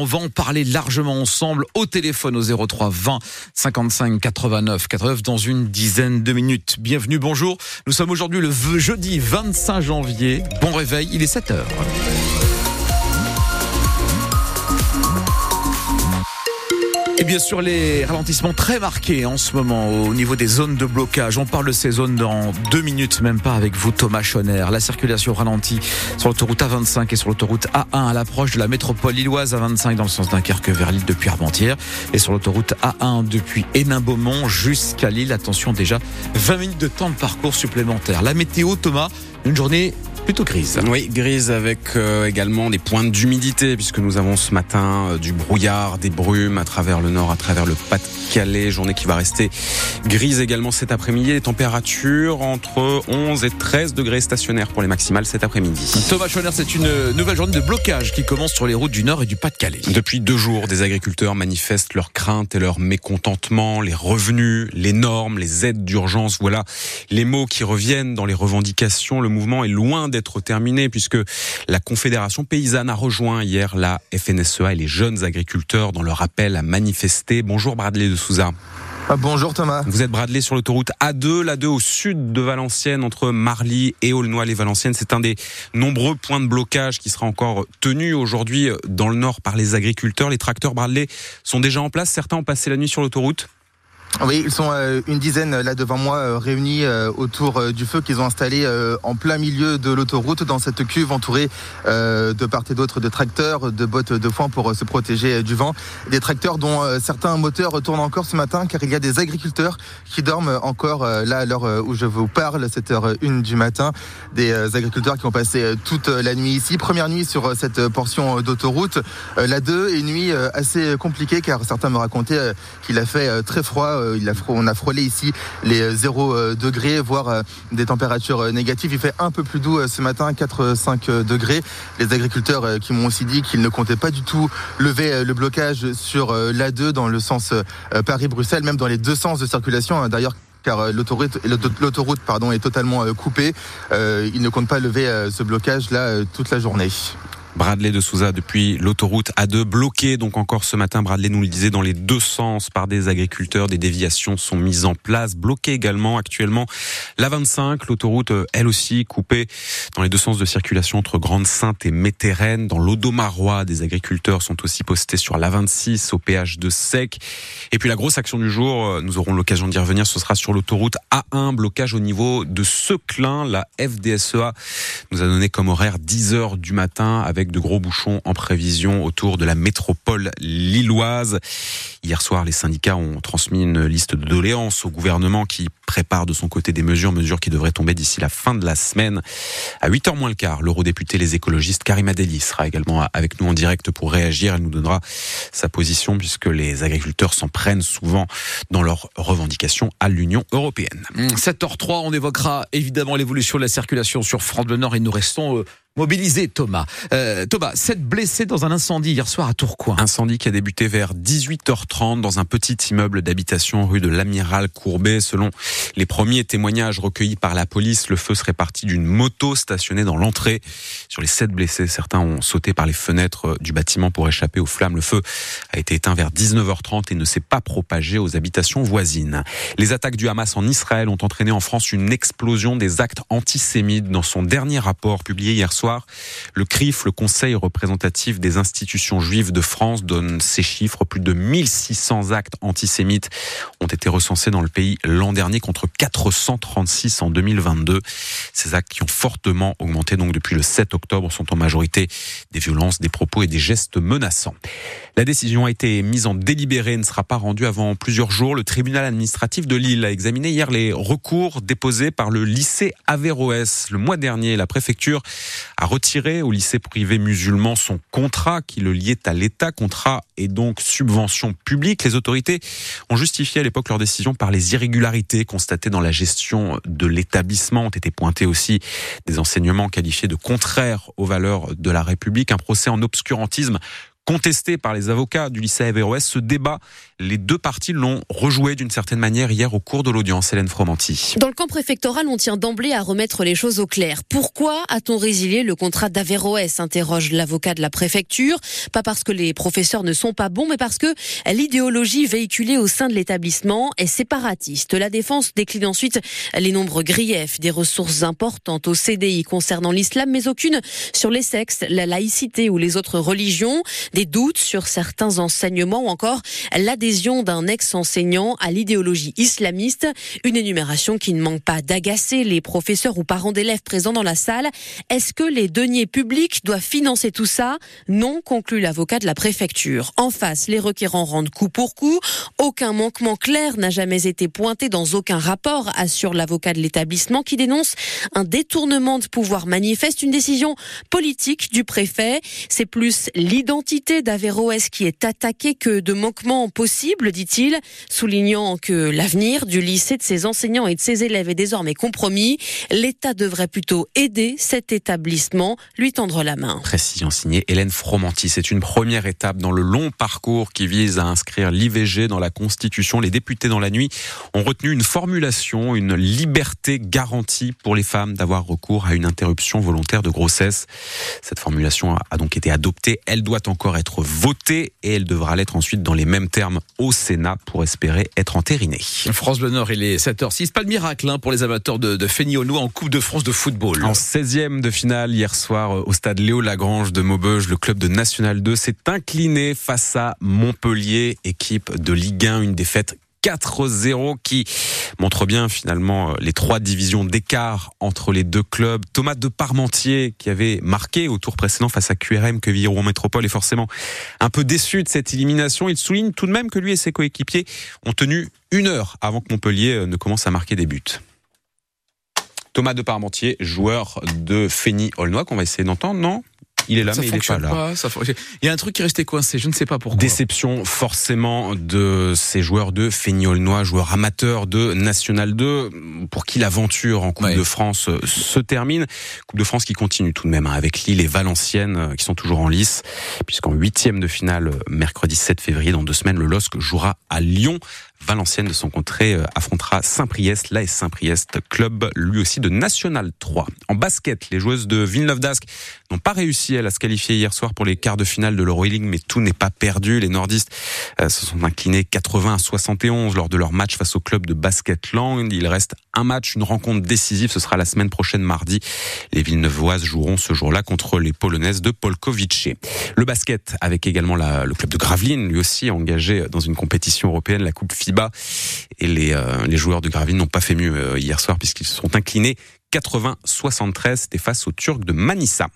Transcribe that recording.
On va en parler largement ensemble au téléphone au 03 20 55 89 89 dans une dizaine de minutes. Bienvenue, bonjour. Nous sommes aujourd'hui le jeudi 25 janvier. Bon réveil, il est 7 heures. Et bien sûr, les ralentissements très marqués en ce moment au niveau des zones de blocage. On parle de ces zones dans deux minutes, même pas avec vous, Thomas Schoner. La circulation ralentit sur l'autoroute A25 et sur l'autoroute A1 à l'approche de la métropole lilloise A25 dans le sens Dunkerque vers Lille depuis Armentières et sur l'autoroute A1 depuis Hénin-Beaumont jusqu'à Lille. Attention déjà, 20 minutes de temps de parcours supplémentaire. La météo, Thomas, une journée plutôt grise. Oui, grise avec euh, également des pointes d'humidité puisque nous avons ce matin euh, du brouillard, des brumes à travers le nord, à travers le Pas-de-Calais. Journée qui va rester grise également cet après-midi. Les températures entre 11 et 13 degrés stationnaires pour les maximales cet après-midi. Thomas Schoner, c'est une nouvelle journée de blocage qui commence sur les routes du nord et du Pas-de-Calais. Depuis deux jours, des agriculteurs manifestent leurs craintes et leur mécontentement, les revenus, les normes, les aides d'urgence. Voilà les mots qui reviennent dans les revendications. Le mouvement est loin d'être être terminé puisque la Confédération paysanne a rejoint hier la FNSEA et les jeunes agriculteurs dans leur appel à manifester. Bonjour Bradley de Souza. Ah, bonjour Thomas. Vous êtes Bradley sur l'autoroute A2, la 2 au sud de Valenciennes, entre Marly et Aulnoy-les-Valenciennes. C'est un des nombreux points de blocage qui sera encore tenu aujourd'hui dans le nord par les agriculteurs. Les tracteurs Bradley sont déjà en place. Certains ont passé la nuit sur l'autoroute. Oui, ils sont euh, une dizaine là devant moi euh, réunis euh, autour du feu qu'ils ont installé en plein milieu de l'autoroute dans cette cuve entourée de part et d'autre de tracteurs, de bottes de foin pour se protéger du vent. Des tracteurs dont certains moteurs tournent encore ce matin car il y a des agriculteurs qui dorment encore là à l'heure où je vous parle, cette heure une du matin. Des agriculteurs qui ont passé toute la nuit ici. Première nuit sur cette portion d'autoroute. La 2 est une nuit assez compliquée car certains me racontaient qu'il a fait très froid euh, on a frôlé ici les 0 euh, degrés, voire euh, des températures négatives. Il fait un peu plus doux ce matin, 4-5 degrés. Les agriculteurs qui m'ont aussi dit qu'ils ne comptaient pas du tout lever le blocage sur l'A2 dans le sens Paris-Bruxelles, même dans les deux sens de circulation. Hein. D'ailleurs, car l'autoroute, est totalement coupée. ils ne comptent pas lever ce blocage là toute la journée. Bradley de Souza depuis l'autoroute A2 bloquée. Donc encore ce matin, Bradley nous le disait dans les deux sens par des agriculteurs. Des déviations sont mises en place. Bloquée également actuellement la 25, l'autoroute elle aussi coupée dans les deux sens de circulation entre Grande-Sainte et Métérène. Dans l'Audomarois, des agriculteurs sont aussi postés sur la 26 au péage de Sec. Et puis la grosse action du jour, euh, nous aurons l'occasion d'y revenir, ce sera sur l'autoroute A1, blocage au niveau de Seclin. La FDSEA nous a donné comme horaire 10 heures du matin avec de gros bouchons en prévision autour de la métropole lilloise. Hier soir, les syndicats ont transmis une liste de doléances au gouvernement qui prépare de son côté des mesures, mesures qui devraient tomber d'ici la fin de la semaine. À 8h moins le quart, l'eurodéputé les écologistes Karima Deli sera également avec nous en direct pour réagir. Elle nous donnera sa position puisque les agriculteurs s'en prennent souvent dans leurs revendications à l'Union européenne. 7h03, on évoquera évidemment l'évolution de la circulation sur France Bleu Nord et nous restons euh, mobilisé, Thomas. Euh, Thomas, sept blessés dans un incendie hier soir à Tourcoing. Incendie qui a débuté vers 18h30 dans un petit immeuble d'habitation rue de l'Amiral Courbet. Selon les premiers témoignages recueillis par la police, le feu serait parti d'une moto stationnée dans l'entrée. Sur les sept blessés, certains ont sauté par les fenêtres du bâtiment pour échapper aux flammes. Le feu a été éteint vers 19h30 et ne s'est pas propagé aux habitations voisines. Les attaques du Hamas en Israël ont entraîné en France une explosion des actes antisémites. Dans son dernier rapport publié hier soir, le CRIF, le Conseil représentatif des institutions juives de France, donne ces chiffres. Plus de 1600 actes antisémites ont été recensés dans le pays l'an dernier contre 436 en 2022. Ces actes qui ont fortement augmenté donc depuis le 7 octobre sont en majorité des violences, des propos et des gestes menaçants. La décision a été mise en délibéré et ne sera pas rendue avant plusieurs jours. Le tribunal administratif de Lille a examiné hier les recours déposés par le lycée Averroès. Le mois dernier, la préfecture a retiré au lycée privé musulman son contrat qui le liait à l'État, contrat et donc subvention publique. Les autorités ont justifié à l'époque leur décision par les irrégularités constatées dans la gestion de l'établissement. Ont été pointés aussi des enseignements qualifiés de contraires aux valeurs de la République. Un procès en obscurantisme contesté par les avocats du lycée Averroès. Ce débat, les deux parties l'ont rejoué d'une certaine manière hier au cours de l'audience. Hélène Fromanti. Dans le camp préfectoral, on tient d'emblée à remettre les choses au clair. Pourquoi a-t-on résilié le contrat d'Averroès interroge l'avocat de la préfecture. Pas parce que les professeurs ne sont pas bons, mais parce que l'idéologie véhiculée au sein de l'établissement est séparatiste. La défense décline ensuite les nombres griefs, des ressources importantes au CDI concernant l'islam, mais aucune sur les sexes, la laïcité ou les autres religions, des doutes sur certains enseignements ou encore l'adhésion d'un ex-enseignant à l'idéologie islamiste, une énumération qui ne manque pas d'agacer les professeurs ou parents d'élèves présents dans la salle. Est-ce que les deniers publics doivent financer tout ça? Non, conclut l'avocat de la préfecture. En face, les requérants rendent coup pour coup. Aucun manquement clair n'a jamais été pointé dans aucun rapport, assure l'avocat de l'établissement qui dénonce un détournement de pouvoir manifeste, une décision politique du préfet. C'est plus l'identité d'Averroès qui est attaquée que de manquements possibles, dit-il, soulignant que l'avenir du lycée de ses enseignants et de ses élèves est désormais compromis. L'État devrait plutôt aider cet établissement, lui tendre la main. Précision signée Hélène Fromanti. C'est une première étape dans le long parcours qui vise à inscrire l'IVG dans la Constitution. Les députés dans la nuit ont retenu une formulation, une liberté garantie pour les femmes d'avoir recours à une interruption volontaire de grossesse. Cette formulation a donc été adoptée. Elle doit encore être votée et elle devra l'être ensuite dans les mêmes termes au Sénat pour espérer être entérinée. France Bleu Nord, il est 7h06. Pas de miracle hein, pour les amateurs de, de en Coupe de France de football. En 16e de finale hier soir au stade Léo Lagrange de Maubeuge, le club de National 2 s'est incliné face à Montpellier, équipe de Ligue 1, une défaite 4-0 qui montre bien finalement euh, les trois divisions d'écart entre les deux clubs. Thomas de Parmentier qui avait marqué au tour précédent face à QRM que Villeroy Métropole est forcément un peu déçu de cette élimination. Il souligne tout de même que lui et ses coéquipiers ont tenu une heure avant que Montpellier euh, ne commence à marquer des buts. Thomas de Parmentier, joueur de Fény Aulnois qu'on va essayer d'entendre, non? Il est là, mais il n'est pas là. il y a un truc qui est resté coincé, je ne sais pas pourquoi. Déception forcément de ces joueurs de Feignolnois, joueurs amateurs de National 2, pour qui l'aventure en Coupe de France euh, se termine. Coupe de France qui continue tout de même hein, avec Lille et Valenciennes euh, qui sont toujours en lice, puisqu'en huitième de finale, euh, mercredi 7 février, dans deux semaines, le LOSC jouera à Lyon Valenciennes de son côté euh, affrontera Saint-Priest, l'AS Saint-Priest, club lui aussi de National 3. En basket, les joueuses de Villeneuve d'Ascq n'ont pas réussi à se qualifier hier soir pour les quarts de finale de l'Euroleague, mais tout n'est pas perdu. Les nordistes euh, se sont inclinés 80 à 71 lors de leur match face au club de basket Land. Il reste un match, une rencontre décisive. Ce sera la semaine prochaine mardi. Les Villeneuvoises joueront ce jour-là contre les Polonaises de Polkowice. Le basket avec également le club de Gravelines, lui aussi engagé dans une compétition européenne, la Coupe. Et les, euh, les joueurs de Gravelines n'ont pas fait mieux euh, hier soir puisqu'ils se sont inclinés 80-73. C'était face aux Turcs de Manissa.